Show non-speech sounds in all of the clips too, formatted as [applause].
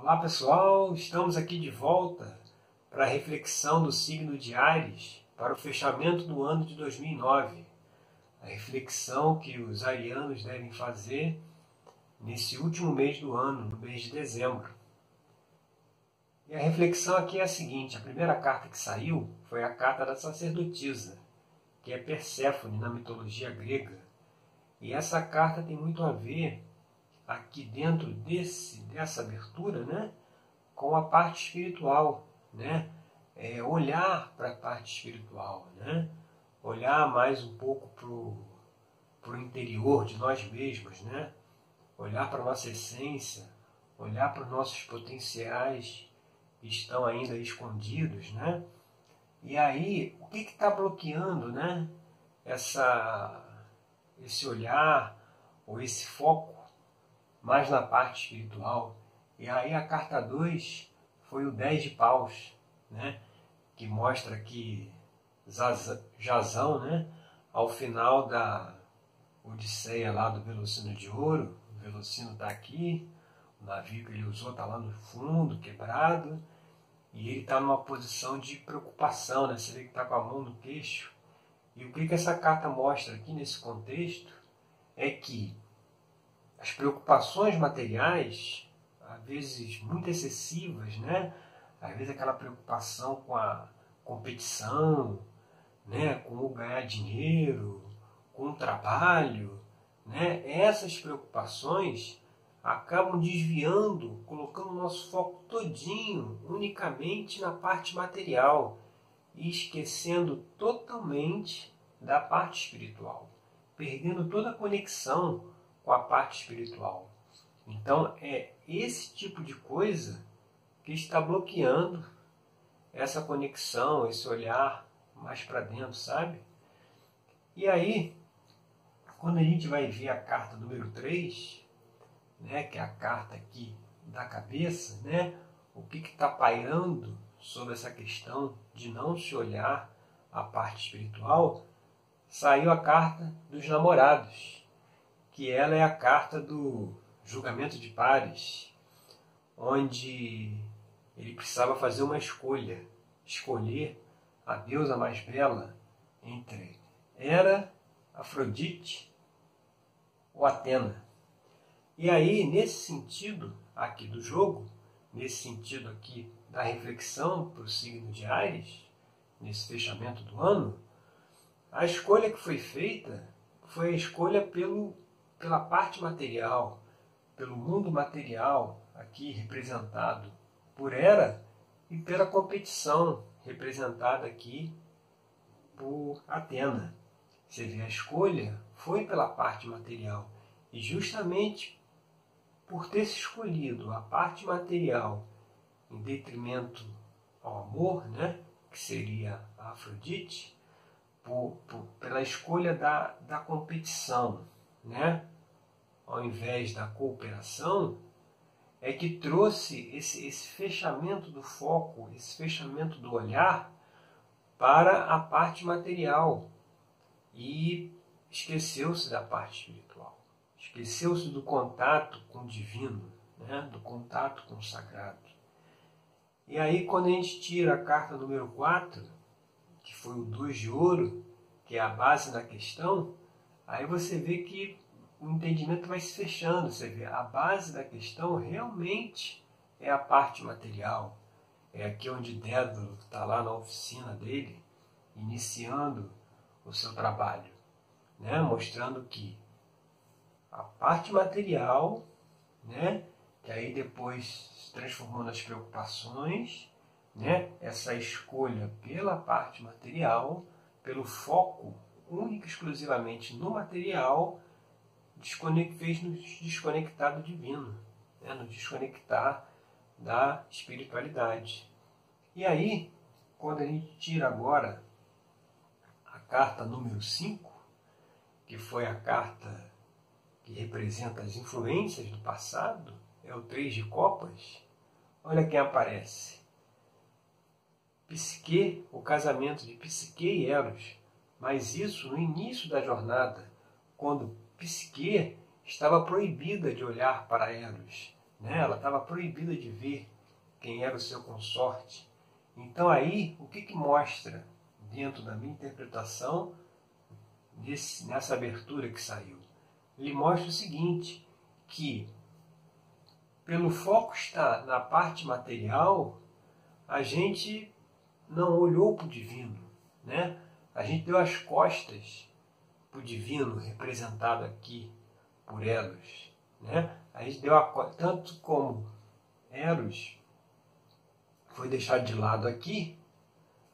Olá pessoal, estamos aqui de volta para a reflexão do signo de Ares para o fechamento do ano de 2009. A reflexão que os arianos devem fazer nesse último mês do ano, no mês de dezembro. E a reflexão aqui é a seguinte: a primeira carta que saiu foi a carta da sacerdotisa, que é Perséfone na mitologia grega. E essa carta tem muito a ver aqui dentro desse, dessa abertura, né, com a parte espiritual, né, é, olhar para a parte espiritual, né, olhar mais um pouco para o interior de nós mesmos, né, olhar para a nossa essência, olhar para os nossos potenciais que estão ainda escondidos, né, e aí o que está bloqueando, né, essa, esse olhar ou esse foco mais na parte espiritual. E aí a carta 2 foi o 10 de paus, né? que mostra que Jazão, né? ao final da Odisseia lá do Velocino de Ouro, o Velocino está aqui, o navio que ele usou está lá no fundo, quebrado, e ele está numa posição de preocupação, né? você vê que está com a mão no queixo. E o que, que essa carta mostra aqui nesse contexto é que as preocupações materiais, às vezes muito excessivas, né? Às vezes aquela preocupação com a competição, né? com o ganhar dinheiro, com o trabalho, né? Essas preocupações acabam desviando, colocando o nosso foco todinho unicamente na parte material e esquecendo totalmente da parte espiritual, perdendo toda a conexão com a parte espiritual. Então é esse tipo de coisa que está bloqueando essa conexão, esse olhar mais para dentro, sabe? E aí, quando a gente vai ver a carta número 3, né, que é a carta aqui da cabeça, né, o que está pairando sobre essa questão de não se olhar a parte espiritual, saiu a carta dos namorados que ela é a carta do julgamento de pares, onde ele precisava fazer uma escolha, escolher a deusa mais bela entre Hera, Afrodite ou Atena. E aí, nesse sentido aqui do jogo, nesse sentido aqui da reflexão para o signo de Ares, nesse fechamento do ano, a escolha que foi feita foi a escolha pelo pela parte material, pelo mundo material, aqui representado por Hera, e pela competição, representada aqui por Atena. Você vê, a escolha foi pela parte material. E justamente por ter se escolhido a parte material em detrimento ao amor, né, que seria a Afrodite, por, por, pela escolha da, da competição, né, ao invés da cooperação, é que trouxe esse, esse fechamento do foco, esse fechamento do olhar para a parte material e esqueceu-se da parte espiritual, esqueceu-se do contato com o divino, né? do contato com o sagrado. E aí, quando a gente tira a carta número 4, que foi o 2 de ouro, que é a base da questão, aí você vê que o entendimento vai se fechando. Você vê, a base da questão realmente é a parte material. É aqui onde Dédalo está lá na oficina dele, iniciando o seu trabalho, né? mostrando que a parte material, né? que aí depois se transformou nas preocupações, né? essa escolha pela parte material, pelo foco único e exclusivamente no material, fez nos desconectar do divino, né? nos desconectar da espiritualidade. E aí, quando a gente tira agora a carta número 5, que foi a carta que representa as influências do passado, é o Três de Copas, olha quem aparece. Psique, o casamento de Psique e Eros, mas isso no início da jornada, quando Psique estava proibida de olhar para Eros, né? ela estava proibida de ver quem era o seu consorte. Então aí, o que, que mostra dentro da minha interpretação desse, nessa abertura que saiu? Ele mostra o seguinte, que pelo foco estar na parte material, a gente não olhou para o divino, né? A gente deu as costas para o divino representado aqui por Eros, né? A gente deu a, tanto como Eros foi deixado de lado aqui,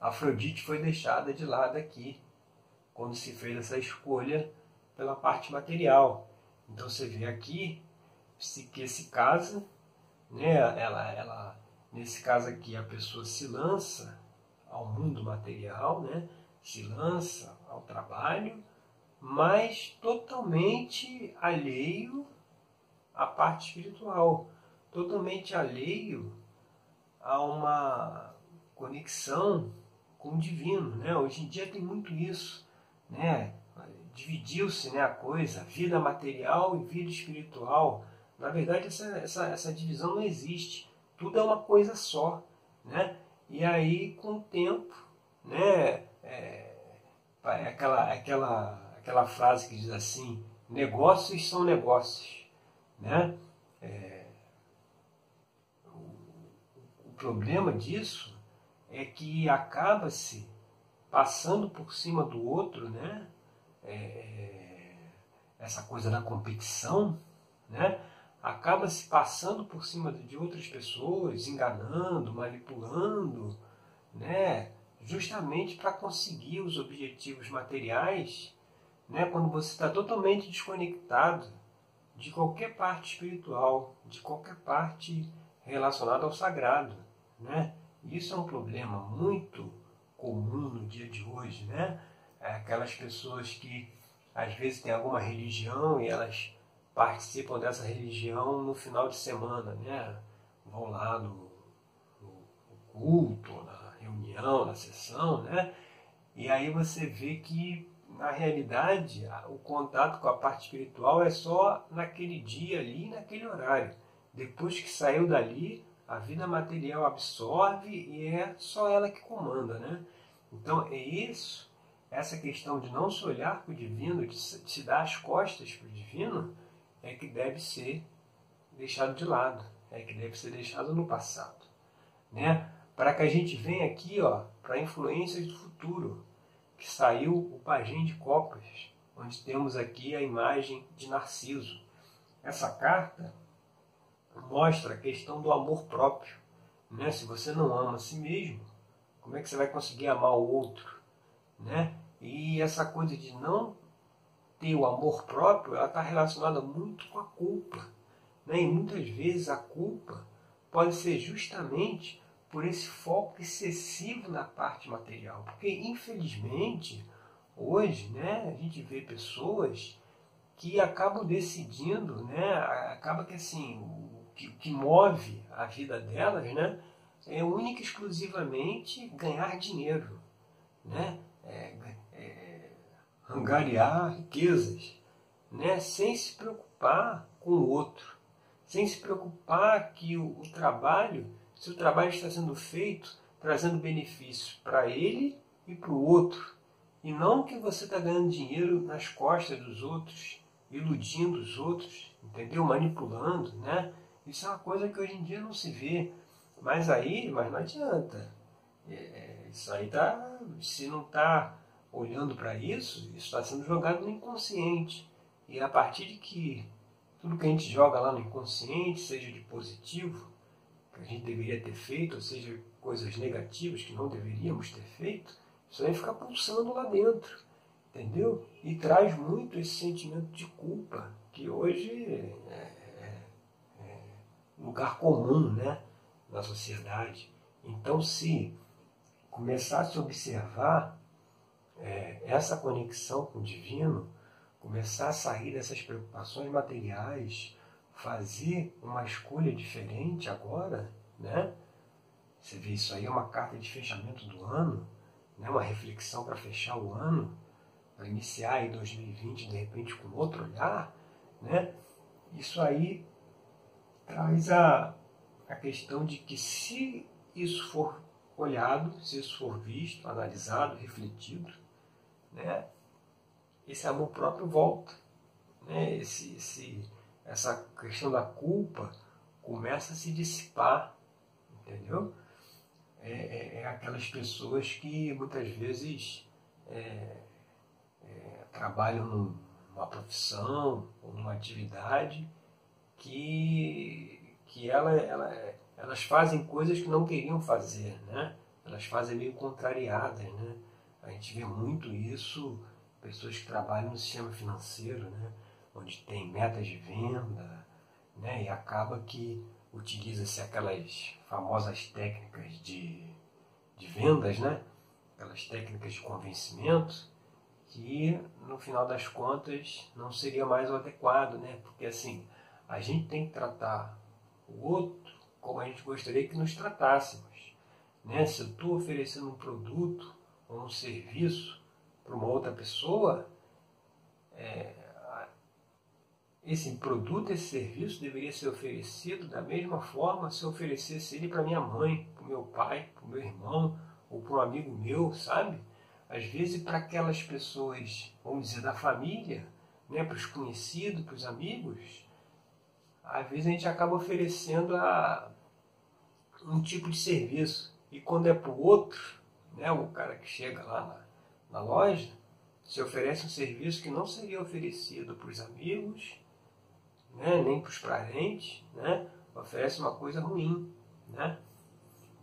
Afrodite foi deixada de lado aqui, quando se fez essa escolha pela parte material. Então você vê aqui que se casa, né? Ela, ela, nesse caso aqui a pessoa se lança ao mundo material, né? Se lança ao trabalho, mas totalmente alheio à parte espiritual, totalmente alheio a uma conexão com o divino, né? Hoje em dia tem muito isso, né? Dividiu-se né, a coisa, vida material e vida espiritual. Na verdade, essa, essa, essa divisão não existe. Tudo é uma coisa só. Né? E aí, com o tempo, né, é, aquela, aquela, aquela frase que diz assim, negócios são negócios. Né? É, o, o problema disso é que acaba-se passando por cima do outro, né? É, essa coisa da competição, né? acaba se passando por cima de outras pessoas, enganando, manipulando, né? Justamente para conseguir os objetivos materiais, né? quando você está totalmente desconectado de qualquer parte espiritual, de qualquer parte relacionada ao sagrado. Né? Isso é um problema muito comum no dia de hoje. Né? É aquelas pessoas que às vezes têm alguma religião e elas participam dessa religião no final de semana, né? Vão lá no, no culto, na reunião, na sessão, né? E aí você vê que na realidade o contato com a parte espiritual é só naquele dia ali, naquele horário. Depois que saiu dali, a vida material absorve e é só ela que comanda, né? Então é isso, essa questão de não se olhar para o divino, de se dar as costas para o divino, é que deve ser deixado de lado, é que deve ser deixado no passado, né? Para que a gente venha aqui, ó, para influências do futuro, que saiu o Pajem de Copas, onde temos aqui a imagem de Narciso. Essa carta mostra a questão do amor próprio, né? Se você não ama a si mesmo, como é que você vai conseguir amar o outro, né? E essa coisa de não ter o amor próprio, ela está relacionada muito com a culpa. Né? E muitas vezes a culpa pode ser justamente por esse foco excessivo na parte material. Porque, infelizmente, hoje né, a gente vê pessoas que acabam decidindo, né, acaba que assim, o que, que move a vida delas né, é única e exclusivamente ganhar dinheiro. Né? É, angariar riquezas, né? sem se preocupar com o outro, sem se preocupar que o, o trabalho, se o trabalho está sendo feito, trazendo benefícios para ele e para o outro, e não que você está ganhando dinheiro nas costas dos outros, iludindo os outros, entendeu? Manipulando, né? Isso é uma coisa que hoje em dia não se vê. Mas aí, mas não adianta. É, isso aí tá, se não está olhando para isso, isso está sendo jogado no inconsciente. E a partir de que tudo que a gente joga lá no inconsciente, seja de positivo, que a gente deveria ter feito, ou seja, coisas negativas que não deveríamos ter feito, isso aí fica pulsando lá dentro, entendeu? E traz muito esse sentimento de culpa, que hoje é, é, é lugar comum né, na sociedade. Então, se começar a se observar é, essa conexão com o divino, começar a sair dessas preocupações materiais, fazer uma escolha diferente agora, né? Você vê isso aí é uma carta de fechamento do ano, né? Uma reflexão para fechar o ano, para iniciar em 2020 de repente com outro olhar, né? Isso aí traz a, a questão de que se isso for olhado, se isso for visto, analisado, refletido, né, esse amor próprio volta. Né, esse, esse, essa questão da culpa começa a se dissipar, entendeu? É, é, é aquelas pessoas que muitas vezes é, é trabalham numa profissão ou numa atividade que, que ela, ela, elas fazem coisas que não queriam fazer, né? Elas fazem meio contrariadas, né? A gente vê muito isso, pessoas que trabalham no sistema financeiro, né? Onde tem metas de venda, né? E acaba que utiliza-se aquelas famosas técnicas de, de vendas, né? Aquelas técnicas de convencimento que no final das contas não seria mais o adequado, né? Porque assim, a gente tem que tratar o outro como a gente gostaria que nos tratássemos. Né? Se eu estou oferecendo um produto ou um serviço para uma outra pessoa, é, esse produto, esse serviço deveria ser oferecido da mesma forma se eu oferecesse ele para minha mãe, para o meu pai, para o meu irmão ou para um amigo meu, sabe? Às vezes para aquelas pessoas, vamos dizer, da família, né, para os conhecidos, para os amigos, às vezes a gente acaba oferecendo a, um tipo de serviço. E quando é para o outro, né, o cara que chega lá na, na loja, se oferece um serviço que não seria oferecido para os amigos, né, nem para os parentes, né, oferece uma coisa ruim. Né?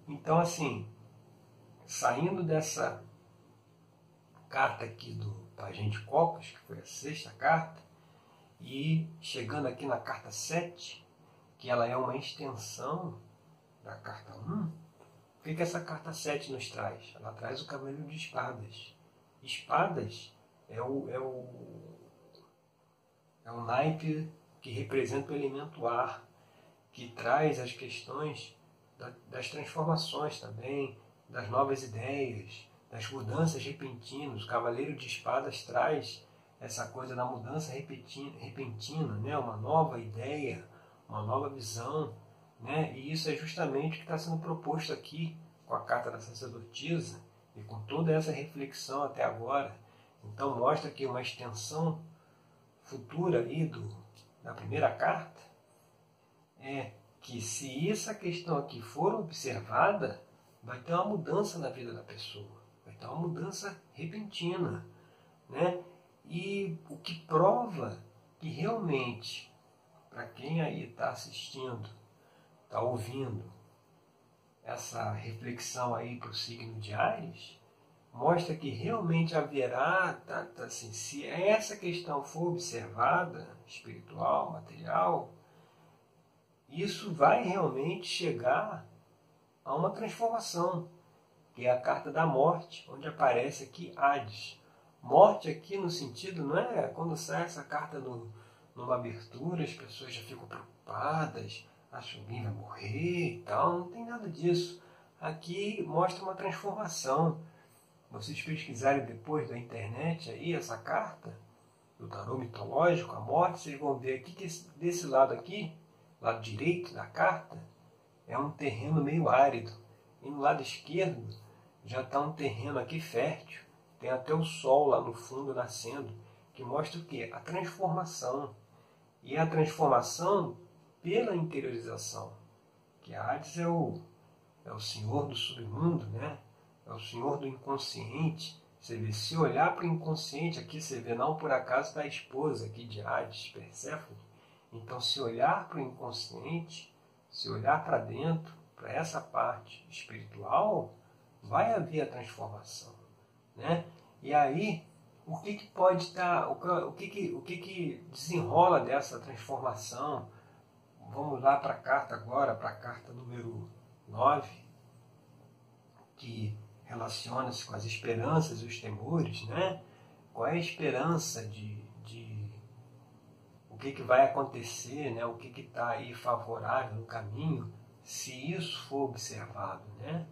Então, assim, saindo dessa carta aqui do Pagente Copas, que foi a sexta carta, e chegando aqui na carta 7, que ela é uma extensão da carta 1, o que, que essa carta 7 nos traz? Ela traz o cavaleiro de espadas. Espadas é o, é o, é o naipe que representa o elemento ar, que traz as questões da, das transformações também, das novas ideias, das mudanças repentinas. O cavaleiro de espadas traz essa coisa da mudança repentina, né? uma nova ideia, uma nova visão. Né? E isso é justamente o que está sendo proposto aqui com a carta da sacerdotisa e com toda essa reflexão até agora. Então mostra aqui uma extensão futura aí do, da primeira carta é que se essa questão aqui for observada, vai ter uma mudança na vida da pessoa, vai ter uma mudança repentina, né? E o que prova que realmente, para quem aí está assistindo, está ouvindo essa reflexão aí para o signo de Ares, mostra que realmente haverá, tá, tá, assim, se essa questão for observada, espiritual, material, isso vai realmente chegar a uma transformação, que é a carta da morte, onde aparece aqui Hades. Morte aqui no sentido, não é quando sai essa carta no, numa abertura, as pessoas já ficam preocupadas, acham que vai morrer e tal, não tem nada disso. Aqui mostra uma transformação. Vocês pesquisarem depois da internet aí essa carta, do tarô mitológico, a morte, vocês vão ver aqui que desse lado aqui, lado direito da carta, é um terreno meio árido. E no lado esquerdo já está um terreno aqui fértil. Tem até o sol lá no fundo nascendo, que mostra o quê? A transformação. E a transformação pela interiorização. Que Hades é o, é o senhor do submundo, né? É o senhor do inconsciente. Você vê, se olhar para o inconsciente aqui, você vê, não por acaso está a esposa aqui de Hades, Perséfone. Então, se olhar para o inconsciente, se olhar para dentro, para essa parte espiritual, vai haver a transformação. Né? E aí, o que, que pode estar, o, o, que, que, o que, que desenrola dessa transformação? Vamos lá para a carta agora, para a carta número 9, que relaciona-se com as esperanças e os temores, né? Qual é a esperança de, de o que, que vai acontecer, né? O que está aí favorável no caminho, se isso for observado, né?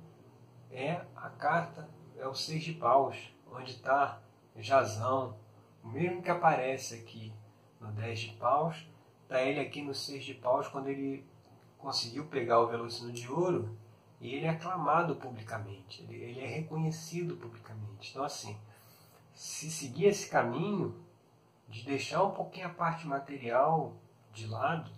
É a carta, é o seis de paus, onde está Jazão, o mesmo que aparece aqui no 10 de paus, está ele aqui no 6 de paus quando ele conseguiu pegar o Velocino de Ouro e ele é aclamado publicamente, ele, é reconhecido publicamente. Então, assim, se seguir esse caminho de deixar um pouquinho a parte material de lado,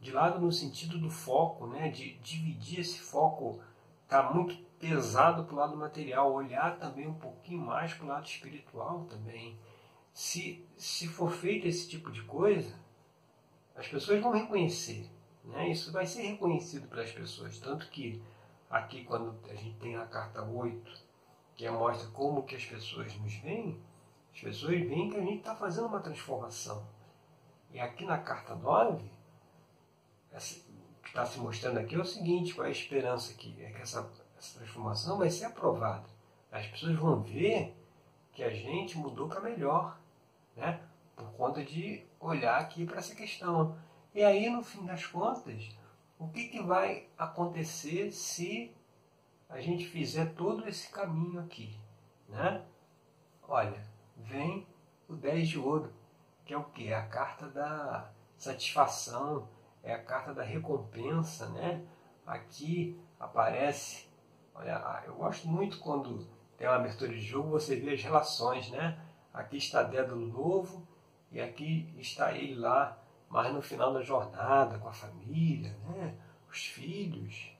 de lado no sentido do foco, né, de dividir esse foco, tá muito pesado para o lado material, olhar também um pouquinho mais para o lado espiritual também. Se, se for feito esse tipo de coisa, as pessoas vão reconhecer. Né? Isso vai ser reconhecido pelas pessoas. Tanto que aqui quando a gente tem a carta 8, que mostra como que as pessoas nos veem, as pessoas veem que a gente está fazendo uma transformação. E aqui na carta 9, o que está se mostrando aqui é o seguinte, qual é a esperança aqui? É que essa, essa transformação vai ser aprovada. As pessoas vão ver que a gente mudou para melhor, né? por conta de olhar aqui para essa questão. E aí, no fim das contas, o que, que vai acontecer se a gente fizer todo esse caminho aqui? Né? Olha, vem o 10 de ouro, que é o que? É a carta da satisfação, é a carta da recompensa, né? Aqui aparece, olha, ah, eu gosto muito quando tem uma abertura de jogo, você vê as relações, né? Aqui está Dédalo Novo e aqui está ele lá, mas no final da jornada, com a família, né? Os filhos.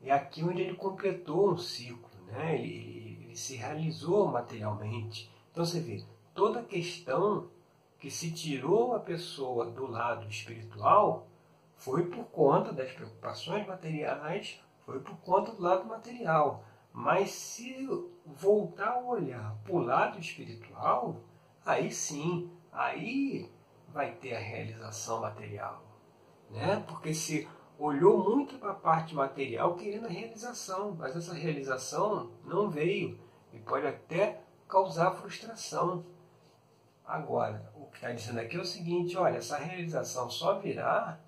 E aqui onde ele completou um ciclo, né? Ele, ele, ele se realizou materialmente. Então você vê, toda questão que se tirou a pessoa do lado espiritual foi por conta das preocupações materiais, foi por conta do lado material. Mas se voltar a olhar para o lado espiritual, aí sim, aí vai ter a realização material. Né? Porque se olhou muito para a parte material querendo a realização, mas essa realização não veio e pode até causar frustração. Agora, o que está dizendo aqui é o seguinte: olha, essa realização só virá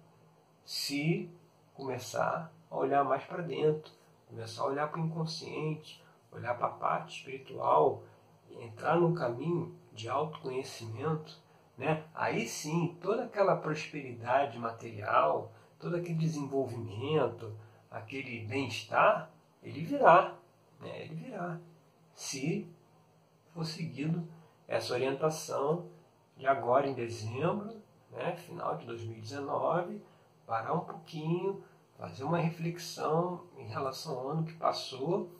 se começar a olhar mais para dentro, começar a olhar para o inconsciente, olhar para a parte espiritual, entrar num caminho de autoconhecimento, né? aí sim toda aquela prosperidade material, todo aquele desenvolvimento, aquele bem-estar, ele virá, né? ele virá, se for seguido essa orientação de agora em dezembro, né? final de 2019, parar um pouquinho, fazer uma reflexão em relação ao ano que passou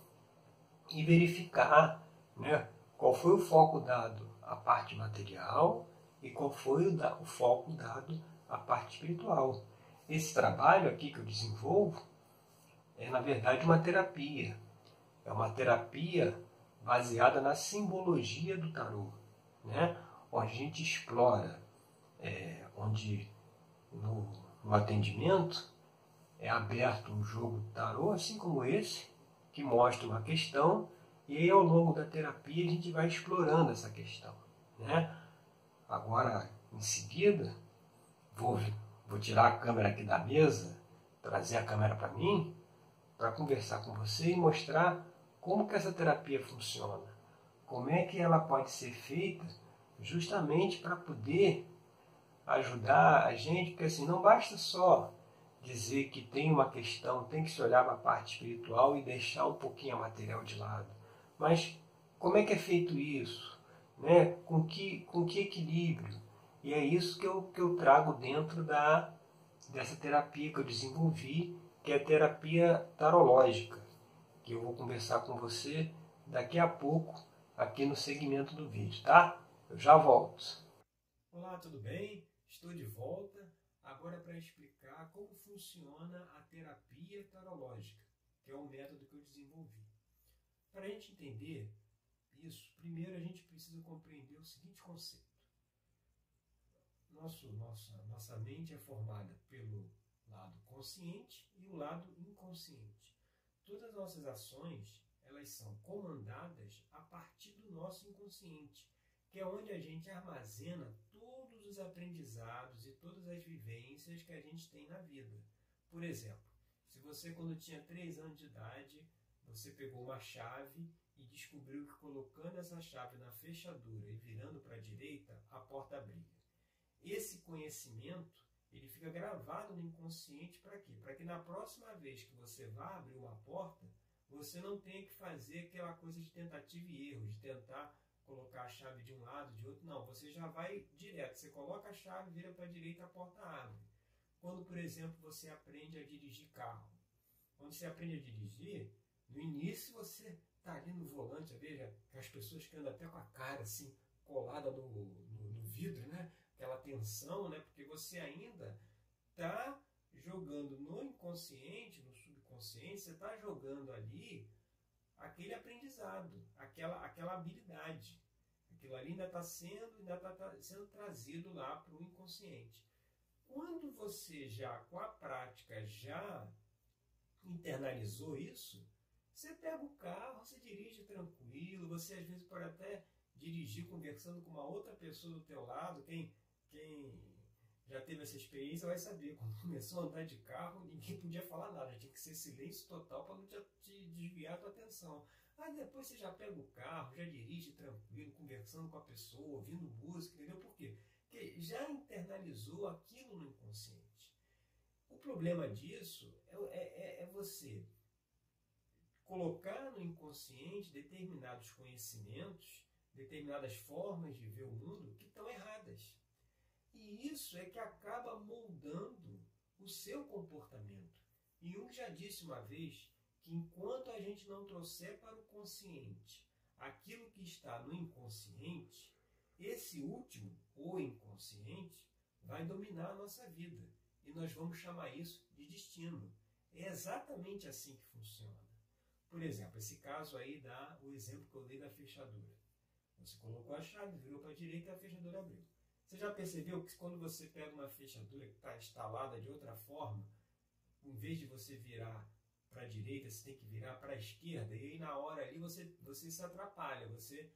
e verificar né, qual foi o foco dado à parte material e qual foi o, da, o foco dado à parte espiritual. Esse trabalho aqui que eu desenvolvo é, na verdade, uma terapia. É uma terapia baseada na simbologia do tarô, né? onde a gente explora, é, onde no no atendimento, é aberto um jogo tarô, assim como esse, que mostra uma questão, e aí ao longo da terapia a gente vai explorando essa questão. Né? Agora, em seguida, vou, vou tirar a câmera aqui da mesa, trazer a câmera para mim, para conversar com você e mostrar como que essa terapia funciona, como é que ela pode ser feita justamente para poder ajudar a gente, porque assim, não basta só dizer que tem uma questão, tem que se olhar para a parte espiritual e deixar um pouquinho a material de lado. Mas como é que é feito isso? Né? Com, que, com que equilíbrio? E é isso que eu, que eu trago dentro da, dessa terapia que eu desenvolvi, que é a terapia tarológica, que eu vou conversar com você daqui a pouco aqui no segmento do vídeo, tá? Eu já volto. Olá, tudo bem? Estou de volta agora para explicar como funciona a terapia tarológica, que é o método que eu desenvolvi. Para a gente entender isso, primeiro a gente precisa compreender o seguinte conceito. Nosso, nossa, nossa mente é formada pelo lado consciente e o lado inconsciente. Todas as nossas ações elas são comandadas a partir do nosso inconsciente, que é onde a gente armazena todos os aprendizados e todas as vivências que a gente tem na vida. Por exemplo, se você quando tinha 3 anos de idade, você pegou uma chave e descobriu que colocando essa chave na fechadura e virando para a direita, a porta abria. Esse conhecimento, ele fica gravado no inconsciente para quê? Para que na próxima vez que você vá abrir uma porta, você não tenha que fazer aquela coisa de tentativa e erro, de tentar colocar a chave de um lado, de outro. Não, você já vai direto. Você coloca a chave, vira para a direita, a porta abre. Quando, por exemplo, você aprende a dirigir carro. Quando você aprende a dirigir, no início você está ali no volante, veja, as pessoas que andam até com a cara assim, colada no, no, no vidro, né? Aquela tensão, né? Porque você ainda está jogando no inconsciente, no subconsciente, você está jogando ali aquele aprendizado, aquela, aquela habilidade. Aquilo ali ainda está sendo, ainda tá sendo trazido lá para o inconsciente. Quando você já, com a prática, já internalizou isso, você pega o carro, você dirige tranquilo, você às vezes pode até dirigir conversando com uma outra pessoa do teu lado, quem, quem já teve essa experiência vai saber. Quando começou a andar de carro, ninguém podia falar nada, tinha que ser silêncio total para não te, te, desviar a tua atenção. Aí depois você já pega o carro, já dirige tranquilo, conversando com a pessoa, ouvindo música, entendeu? Por quê? Porque já internalizou aquilo no inconsciente. O problema disso é, é, é você colocar no inconsciente determinados conhecimentos, determinadas formas de ver o mundo que estão erradas. E isso é que acaba moldando o seu comportamento. E Jung já disse uma vez que enquanto a gente não trouxer para o consciente aquilo que está no inconsciente, esse último, o inconsciente, vai dominar a nossa vida. E nós vamos chamar isso de destino. É exatamente assim que funciona. Por exemplo, esse caso aí dá o exemplo que eu dei da fechadura. Você colocou a chave, virou para a direita a fechadura abriu. Você já percebeu que quando você pega uma fechadura que está instalada de outra forma, em vez de você virar para a direita, você tem que virar para a esquerda, e aí na hora ali você, você se atrapalha, você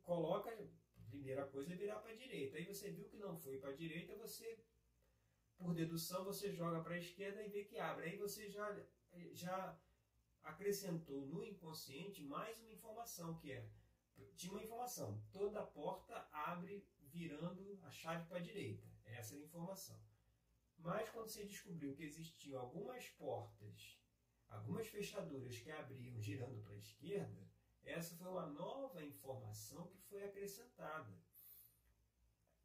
coloca, a primeira coisa é virar para a direita, aí você viu que não foi para a direita, você, por dedução, você joga para a esquerda e vê que abre, aí você já, já acrescentou no inconsciente mais uma informação, que é tinha uma informação. Toda porta abre virando a chave para a direita. Essa era a informação. Mas quando você descobriu que existiam algumas portas, algumas fechaduras que abriam girando para a esquerda, essa foi uma nova informação que foi acrescentada.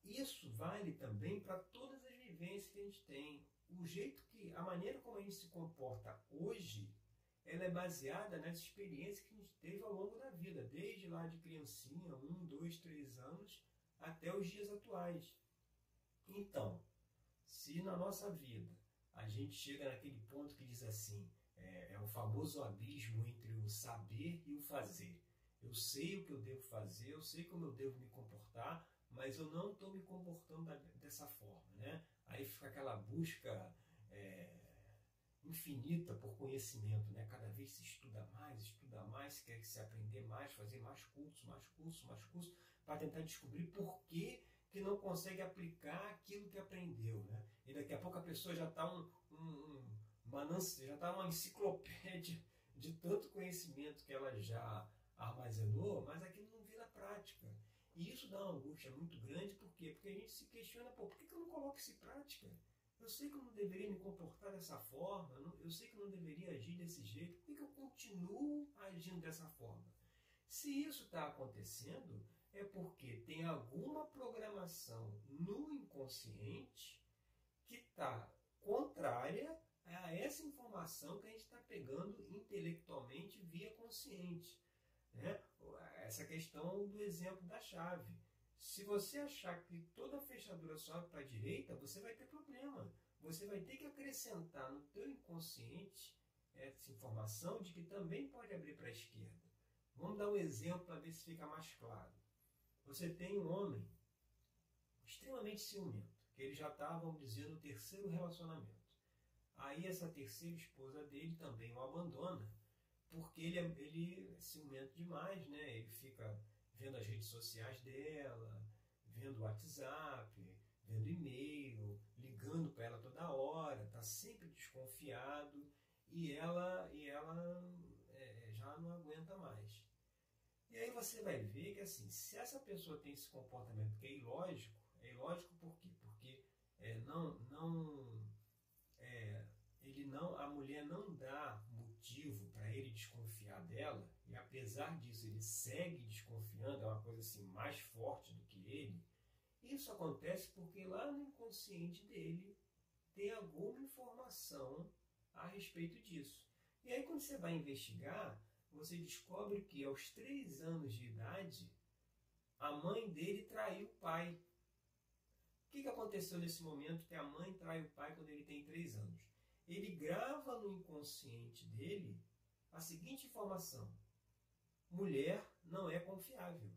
Isso vale também para todas as vivências que a gente tem. O jeito que, a maneira como a gente se comporta hoje ela é baseada nas experiências que a gente teve ao longo da vida, desde lá de criancinha, um, dois, três anos, até os dias atuais. Então, se na nossa vida a gente chega naquele ponto que diz assim, é, é o famoso abismo entre o saber e o fazer. Eu sei o que eu devo fazer, eu sei como eu devo me comportar, mas eu não estou me comportando dessa forma, né? Aí fica aquela busca é, infinita por conhecimento, né? Cada vez se estuda mais, estuda mais, quer se aprender mais, fazer mais cursos, mais cursos, mais cursos, para tentar descobrir por que, que não consegue aplicar aquilo que aprendeu, né? E daqui a pouco a pessoa já está um, um, uma, já está uma enciclopédia de tanto conhecimento que ela já armazenou, mas aquilo não vira prática. E isso dá uma angústia muito grande, por quê? Porque a gente se questiona, pô, por que, que eu não coloco isso em prática? Eu sei que eu não deveria me comportar dessa forma, eu sei que eu não deveria agir desse jeito, por que eu continuo agindo dessa forma? Se isso está acontecendo, é porque tem alguma programação no inconsciente que está contrária a essa informação que a gente está pegando intelectualmente via consciente. Né? Essa questão do exemplo da chave. Se você achar que toda fechadura sobe para a direita, você vai ter problema. Você vai ter que acrescentar no teu inconsciente essa informação de que também pode abrir para a esquerda. Vamos dar um exemplo para ver se fica mais claro. Você tem um homem extremamente ciumento, que ele já está, vamos dizer, no terceiro relacionamento. Aí essa terceira esposa dele também o abandona, porque ele é, ele é ciumento demais, né? Ele fica vendo as redes sociais dela, vendo o WhatsApp, vendo e-mail, ligando para ela toda hora, está sempre desconfiado e ela, e ela é, já não aguenta mais. E aí você vai ver que assim, se essa pessoa tem esse comportamento que é ilógico, é ilógico por quê? Porque é, não, não é, ele não, a mulher não dá motivo para ele desconfiar dela apesar disso ele segue desconfiando, é uma coisa assim mais forte do que ele. Isso acontece porque lá no inconsciente dele tem alguma informação a respeito disso. E aí quando você vai investigar, você descobre que aos três anos de idade a mãe dele traiu o pai. O que, que aconteceu nesse momento que a mãe trai o pai quando ele tem três anos? Ele grava no inconsciente dele a seguinte informação: mulher não é confiável.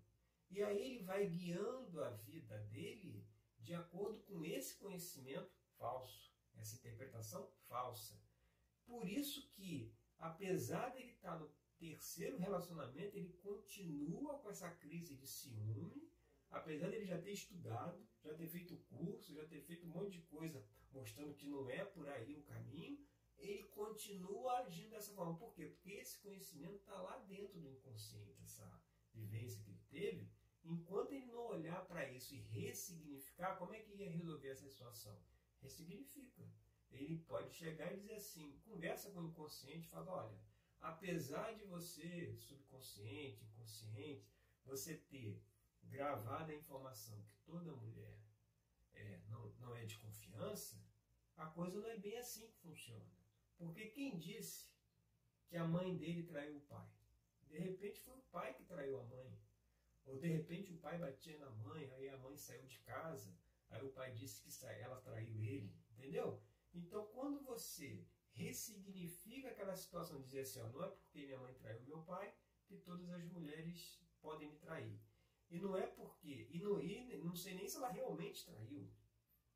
E aí ele vai guiando a vida dele de acordo com esse conhecimento falso, essa interpretação falsa. Por isso que, apesar dele estar no terceiro relacionamento, ele continua com essa crise de ciúme, apesar dele já ter estudado, já ter feito curso, já ter feito um monte de coisa mostrando que não é por aí o caminho, ele continua agindo dessa forma. Por quê? Porque esse conhecimento está lá dentro do inconsciente, essa vivência que ele teve. Enquanto ele não olhar para isso e ressignificar, como é que ia resolver essa situação? Ressignifica. Ele pode chegar e dizer assim, conversa com o inconsciente e fala, olha, apesar de você, subconsciente, inconsciente, você ter gravado a informação que toda mulher é, não, não é de confiança, a coisa não é bem assim que funciona. Porque quem disse que a mãe dele traiu o pai? De repente foi o pai que traiu a mãe. Ou de repente o pai batia na mãe, aí a mãe saiu de casa, aí o pai disse que ela traiu ele. Entendeu? Então quando você ressignifica aquela situação, dizer assim, ó, não é porque minha mãe traiu meu pai que todas as mulheres podem me trair. E não é porque, e não, e não sei nem se ela realmente traiu,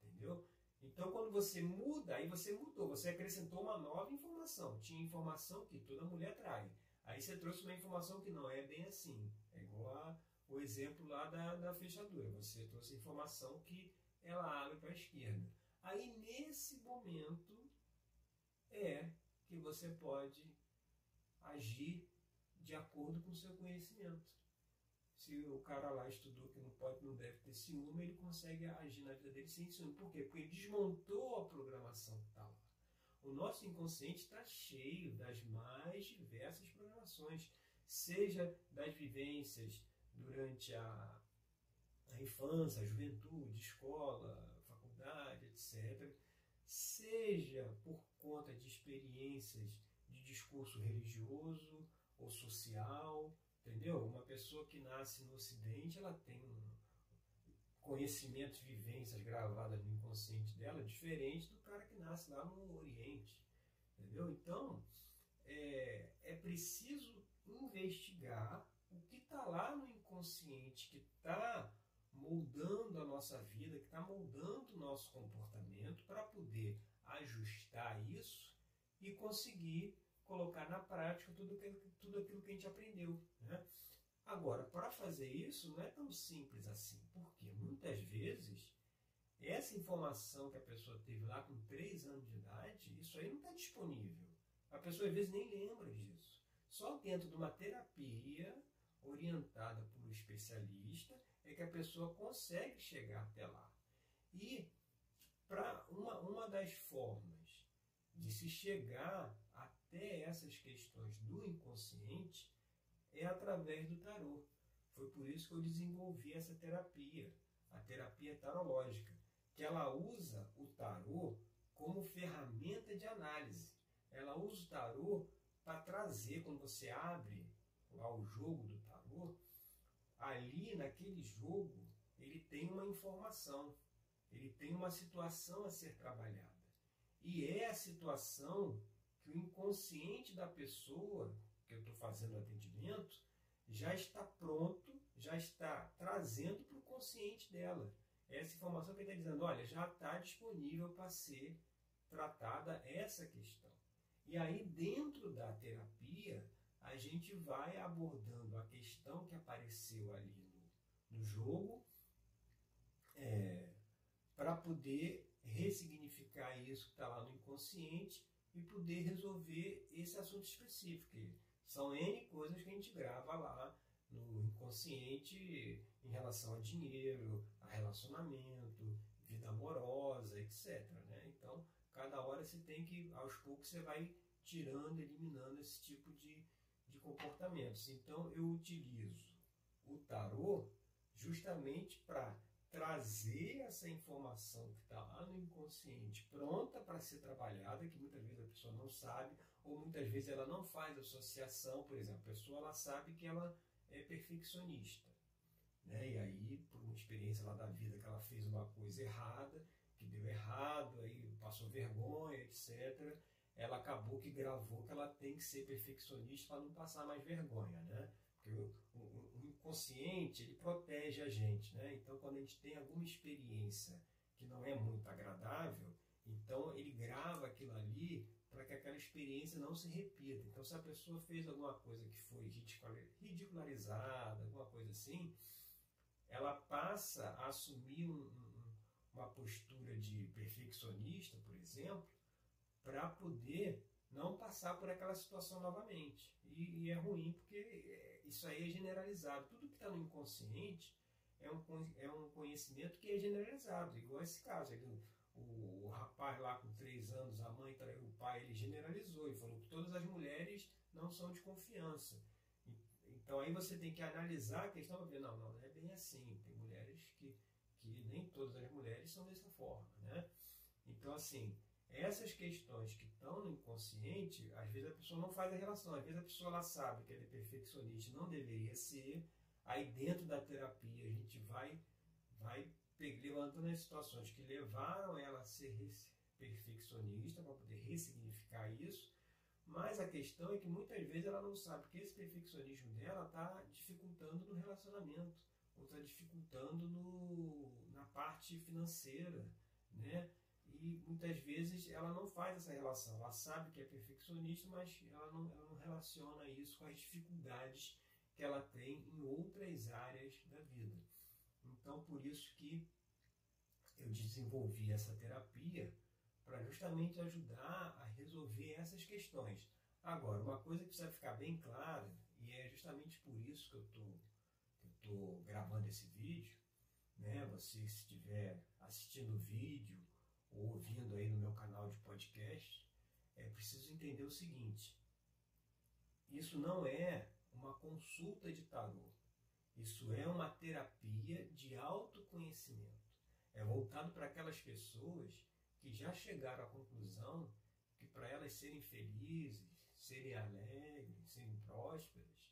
entendeu? Então quando você muda, aí você mudou, você acrescentou uma nova informação. Tinha informação que toda mulher trai. Aí você trouxe uma informação que não é bem assim. É igual a, o exemplo lá da, da fechadura. Você trouxe informação que ela abre para a esquerda. Aí nesse momento é que você pode agir de acordo com o seu conhecimento. Se o cara lá estudou que não pode, não deve ter ciúme, ele consegue agir na vida dele sem ciúme. Por quê? Porque ele desmontou a programação que está lá. O nosso inconsciente está cheio das mais diversas programações, seja das vivências durante a, a infância, a juventude, escola, faculdade, etc seja por conta de experiências de discurso religioso ou social, entendeu? Uma pessoa que nasce no Ocidente, ela tem um conhecimentos, vivências gravadas no inconsciente dela diferente do cara que nasce lá no Oriente, entendeu? Então, é, é preciso investigar o que está lá no inconsciente, que está moldando a nossa vida, que está moldando o nosso comportamento para poder ajustar isso e conseguir colocar na prática tudo, que, tudo aquilo que a gente aprendeu. Né? Agora, para fazer isso não é tão simples assim, porque muitas vezes essa informação que a pessoa teve lá com 3 anos de idade, isso aí não está disponível. A pessoa às vezes nem lembra disso. Só dentro de uma terapia orientada por um especialista é que a pessoa consegue chegar até lá. E para uma, uma das formas de se chegar até essas questões do inconsciente é através do tarô. Foi por isso que eu desenvolvi essa terapia, a terapia tarológica, que ela usa o tarô como ferramenta de análise. Ela usa o tarô para trazer, quando você abre lá o jogo do tarô, ali naquele jogo ele tem uma informação, ele tem uma situação a ser trabalhada. E é a situação que o inconsciente da pessoa que eu estou fazendo o atendimento já está pronto, já está trazendo para o consciente dela. Essa informação que ele está dizendo, olha, já está disponível para ser tratada essa questão. E aí, dentro da terapia, a gente vai abordando a questão que apareceu ali no, no jogo é, para poder ressignificar isso que está lá no inconsciente e poder resolver esse assunto específico. São N coisas que a gente grava lá no inconsciente em relação a dinheiro, a relacionamento, vida amorosa, etc. Né? Então, cada hora você tem que, aos poucos, você vai tirando, eliminando esse tipo de, de comportamentos. Então, eu utilizo o tarô justamente para trazer essa informação que está lá no inconsciente pronta para ser trabalhada, que muitas vezes a pessoa não sabe, ou muitas vezes ela não faz associação, por exemplo, a pessoa ela sabe que ela é perfeccionista. Né? E aí, por uma experiência lá da vida que ela fez uma coisa errada, que deu errado, aí passou vergonha, etc., ela acabou que gravou que ela tem que ser perfeccionista para não passar mais vergonha, né? O, o, o, inconsciente, ele protege a gente, né? Então, quando a gente tem alguma experiência que não é muito agradável, então ele grava aquilo ali para que aquela experiência não se repita. Então, se a pessoa fez alguma coisa que foi ridicularizada, alguma coisa assim, ela passa a assumir um, um, uma postura de perfeccionista, por exemplo, para poder não passar por aquela situação novamente. E, e, é ruim porque é, isso aí é generalizado. Tudo que está no inconsciente é um, é um conhecimento que é generalizado, igual esse caso. O, o, rapaz lá com três anos, a mãe traiu o pai, ele generalizou e falou que todas as mulheres não são de confiança. Então aí você tem que analisar a questão para ver, não, não, não é bem assim. Tem mulheres que, que nem todas as mulheres são dessa forma. Né? Então, assim, essas questões que estão no inconsciente, às vezes a pessoa não faz a relação. Às vezes a pessoa ela sabe que ela é perfeccionista, não deveria ser. Aí dentro da terapia a gente vai, vai levantando as situações que levaram ela a ser perfeccionista para poder ressignificar isso. Mas a questão é que muitas vezes ela não sabe que esse perfeccionismo dela está dificultando no relacionamento, ou está dificultando no, na parte financeira, né? E muitas vezes ela não faz essa relação. Ela sabe que é perfeccionista, mas ela não, ela não relaciona isso com as dificuldades que ela tem em outras áreas da vida. Então, por isso que eu desenvolvi essa terapia para justamente ajudar a resolver essas questões. Agora, uma coisa que precisa ficar bem clara, e é justamente por isso que eu tô, estou gravando esse vídeo, né? Você se estiver assistindo o vídeo ou ouvindo aí no meu canal de podcast, é preciso entender o seguinte: isso não é uma consulta de tarô, isso é uma terapia de autoconhecimento. É voltado para aquelas pessoas que já chegaram à conclusão que para elas serem felizes, serem alegres, serem prósperas,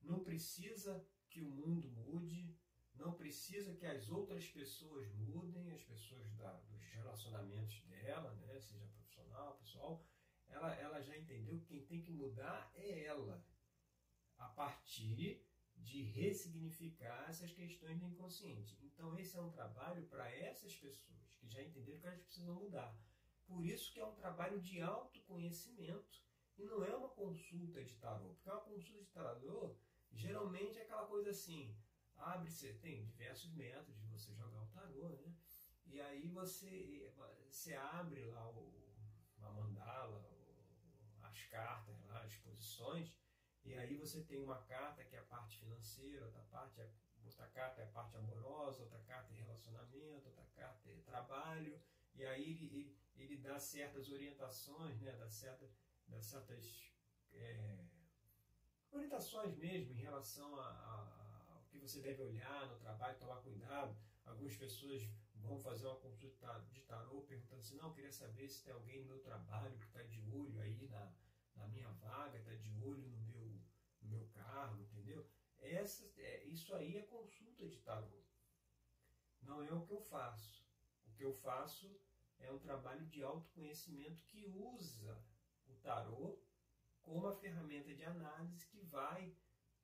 não precisa que o mundo mude, não precisa que as outras pessoas mudem, as pessoas da, dos relacionamentos dela, né, seja profissional, pessoal, ela, ela já entendeu que quem tem que mudar é ela, a partir de ressignificar essas questões do inconsciente. Então esse é um trabalho para essas pessoas que já entenderam que elas precisam mudar. Por isso que é um trabalho de autoconhecimento e não é uma consulta de tarô, porque uma consulta de tarô geralmente é aquela coisa assim, abre-se, tem diversos métodos de você jogar o tarô, né? E aí você, você abre lá o, a mandala, as cartas lá, as posições, e aí você tem uma carta que é a parte financeira, outra parte é, outra carta é a parte amorosa, outra carta é relacionamento, outra carta é trabalho, e aí ele, ele, ele dá certas orientações, né? dá, certa, dá certas é, orientações mesmo em relação a, a que você deve olhar no trabalho, tomar cuidado. Algumas pessoas vão fazer uma consulta de tarô perguntando assim, não, eu queria saber se tem alguém no meu trabalho que está de olho aí na, na minha vaga, está de olho no meu, no meu cargo, entendeu? Essa, é, isso aí é consulta de tarô. Não é o que eu faço. O que eu faço é um trabalho de autoconhecimento que usa o tarô como a ferramenta de análise que vai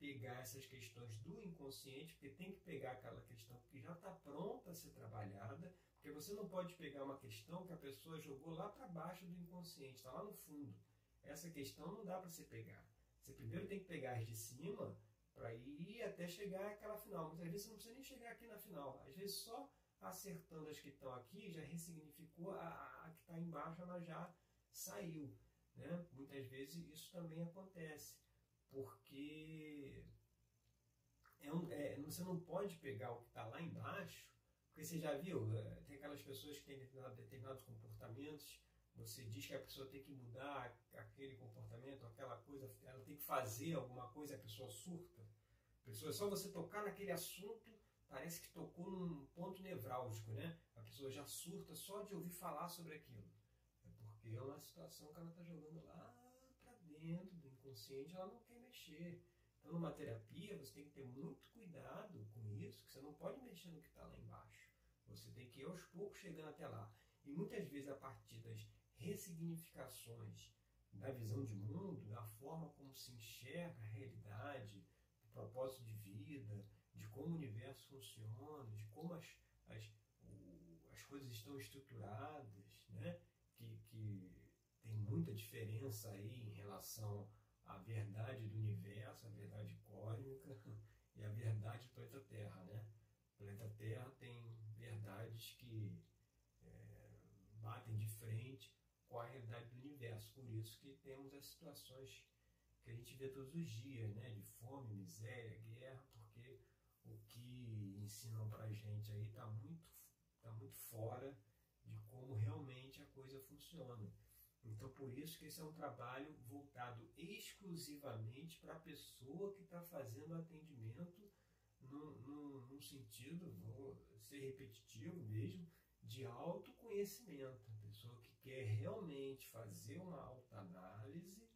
pegar essas questões do inconsciente, porque tem que pegar aquela questão que já está pronta a ser trabalhada, porque você não pode pegar uma questão que a pessoa jogou lá para baixo do inconsciente, está lá no fundo. Essa questão não dá para você pegar. Você primeiro tem que pegar as de cima para ir até chegar àquela final. Muitas vezes você não precisa nem chegar aqui na final. Às vezes só acertando as que estão aqui já ressignificou a, a que está embaixo, ela já saiu. Né? Muitas vezes isso também acontece porque é um, é, você não pode pegar o que está lá embaixo, Porque você já viu, é, tem aquelas pessoas que têm determinados comportamentos, você diz que a pessoa tem que mudar aquele comportamento, aquela coisa, ela tem que fazer alguma coisa, a pessoa surta. Pessoa, só você tocar naquele assunto, parece que tocou num ponto nevrálgico, né? A pessoa já surta só de ouvir falar sobre aquilo. É porque é uma situação que ela está jogando lá para dentro do inconsciente, ela não quer mexer. Então, numa terapia, você tem que ter muito cuidado com isso, que você não pode mexer no que está lá embaixo. Você tem que ir aos poucos chegando até lá. E muitas vezes, a partir das ressignificações da visão de mundo, da forma como se enxerga a realidade, do propósito de vida, de como o universo funciona, de como as, as, o, as coisas estão estruturadas, né? que, que tem muita diferença aí em relação a verdade do universo, a verdade cósmica [laughs] e a verdade do planeta Terra. Né? O planeta Terra tem verdades que é, batem de frente com a realidade do universo. Por isso que temos as situações que a gente vê todos os dias, né? de fome, miséria, guerra, porque o que ensinam para a gente aí está muito, tá muito fora de como realmente a coisa funciona. Então, por isso que esse é um trabalho voltado exclusivamente para a pessoa que está fazendo atendimento num, num, sentido, vou ser repetitivo mesmo, de autoconhecimento. A pessoa que quer realmente fazer uma autoanálise,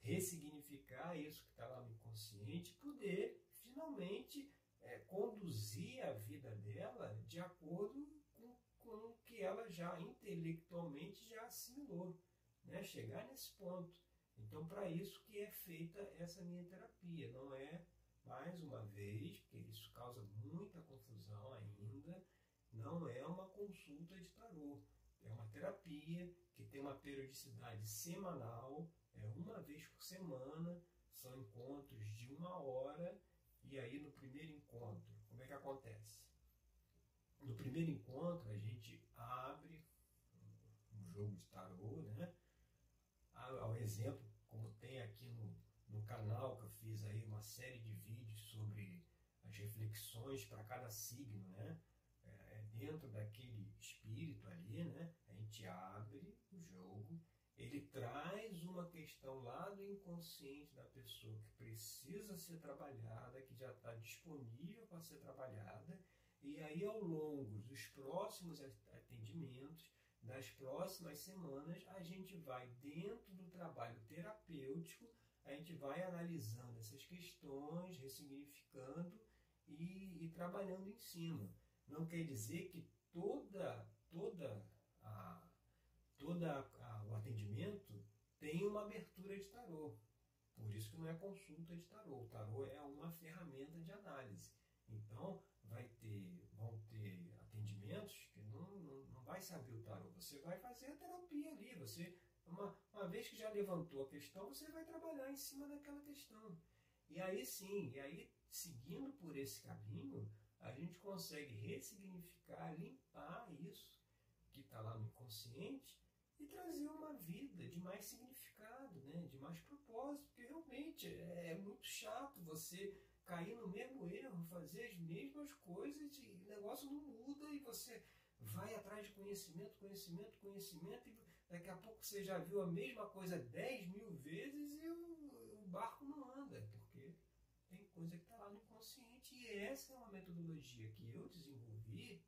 ressignificar isso que está lá no inconsciente, poder finalmente é, conduzir a vida dela de acordo com que ela já intelectualmente já assimilou, né? chegar nesse ponto. Então, para isso que é feita essa minha terapia, não é, mais uma vez, porque isso causa muita confusão ainda, não é uma consulta de tarô. É uma terapia que tem uma periodicidade semanal, é uma vez por semana, são encontros de uma hora, e aí no primeiro encontro, como é que acontece? No primeiro encontro, a gente abre um jogo de tarô, né? Ao exemplo, como tem aqui no, no canal que eu fiz aí uma série de vídeos sobre as reflexões para cada signo, né? É, é dentro daquele espírito ali, né? A gente abre o jogo, ele traz uma questão lá do inconsciente da pessoa que precisa ser trabalhada, que já está disponível para ser trabalhada, e aí, ao longo dos próximos atendimentos, das próximas semanas, a gente vai, dentro do trabalho terapêutico, a gente vai analisando essas questões, ressignificando e, e trabalhando em cima. Não quer dizer que toda, toda a, toda a, o atendimento tem uma abertura de tarô. Por isso que não é consulta de tarô. O tarô é uma ferramenta de análise. Então, vai ter, vão ter atendimentos que vai saber o tarô. Você vai fazer a terapia ali. Você, uma, uma vez que já levantou a questão, você vai trabalhar em cima daquela questão. E aí sim, e aí seguindo por esse caminho, a gente consegue ressignificar, limpar isso que está lá no inconsciente e trazer uma vida de mais significado, né? de mais propósito, porque realmente é, é muito chato você cair no mesmo erro, fazer as mesmas coisas e o negócio não muda e você vai atrás de conhecimento, conhecimento, conhecimento e daqui a pouco você já viu a mesma coisa 10 mil vezes e o, o barco não anda, porque tem coisa que está lá no inconsciente e essa é uma metodologia que eu desenvolvi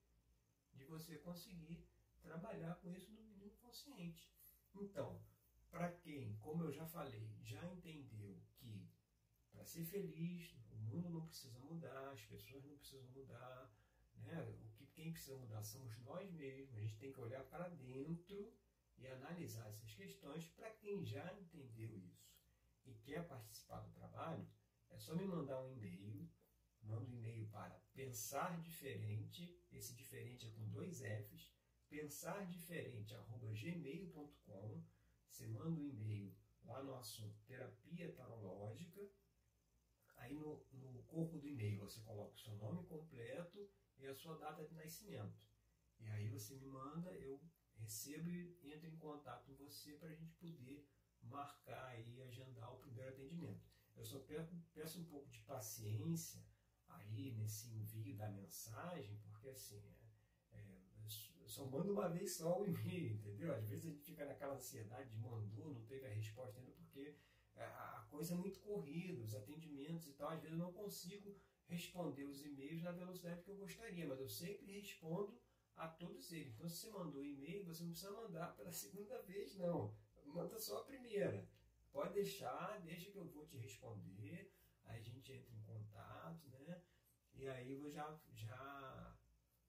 de você conseguir trabalhar com isso no inconsciente. Então, para quem, como eu já falei, já entendeu que para ser feliz, o mundo não precisa mudar, as pessoas não precisam mudar. Né? O quem precisa mudar somos nós mesmos. A gente tem que olhar para dentro e analisar essas questões para quem já entendeu isso e quer participar do trabalho, é só me mandar um e-mail. Manda um e-mail para pensar diferente, esse diferente é com dois Fs, pensar diferente, arroba gmail.com. Você manda um e-mail lá no assunto terapia tarológica Aí no, no corpo do e-mail você coloca o seu nome completo e a sua data de nascimento. E aí você me manda, eu recebo e entro em contato com você para a gente poder marcar e agendar o primeiro atendimento. Eu só peço um pouco de paciência aí nesse envio da mensagem, porque assim, é, eu só mando uma vez só o e-mail, entendeu? Às vezes a gente fica naquela ansiedade de mandou, não teve a resposta ainda, porque a coisa é muito corrida, os atendimentos e tal, às vezes eu não consigo responder os e-mails na velocidade que eu gostaria, mas eu sempre respondo a todos eles. Então, se você mandou e-mail, você não precisa mandar pela [laughs] segunda vez, não. Manda só a primeira. Pode deixar, deixa que eu vou te responder, aí a gente entra em contato, né? E aí eu já, já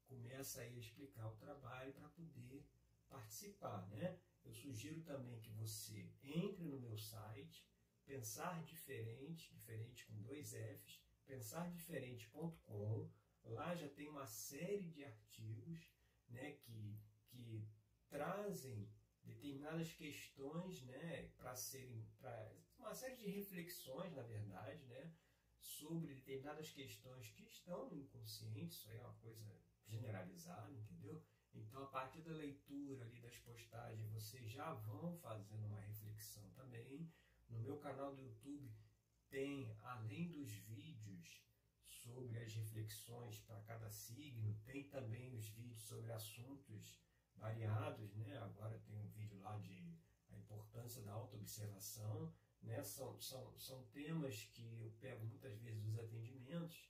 começa aí a explicar o trabalho para poder participar, né? Eu sugiro também que você entre no meu site, pensar diferente, diferente com dois Fs, pensardiferente.com. Lá já tem uma série de artigos né, que, que trazem determinadas questões né, para serem. Pra, uma série de reflexões, na verdade, né, sobre determinadas questões que estão no inconsciente, isso aí é uma coisa generalizada, entendeu? Então, a partir da leitura ali das postagens, vocês já vão fazendo uma reflexão também. No meu canal do YouTube tem, além dos vídeos sobre as reflexões para cada signo, tem também os vídeos sobre assuntos variados, né? Agora tem um vídeo lá de a importância da autoobservação, né? São, são, são temas que eu pego muitas vezes dos atendimentos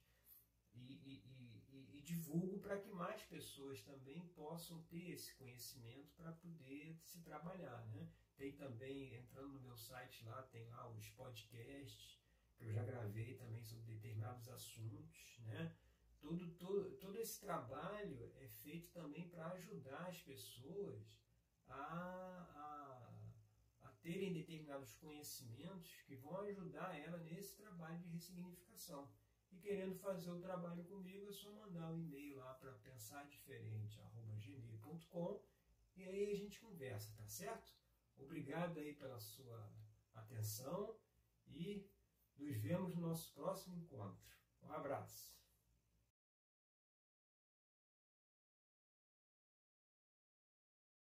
e, e, e, e divulgo para que mais pessoas também possam ter esse conhecimento para poder se trabalhar, né? Tem também, entrando no meu site lá, tem lá os podcasts, eu já gravei também sobre determinados assuntos, né? Todo, todo, todo esse trabalho é feito também para ajudar as pessoas a, a, a, terem determinados conhecimentos que vão ajudar ela nesse trabalho de ressignificação. E querendo fazer o trabalho comigo, é só mandar um e-mail lá para pensardiferente.gmail.com e aí a gente conversa, tá certo? Obrigado aí pela sua atenção e nos vemos no nosso próximo encontro. Um abraço.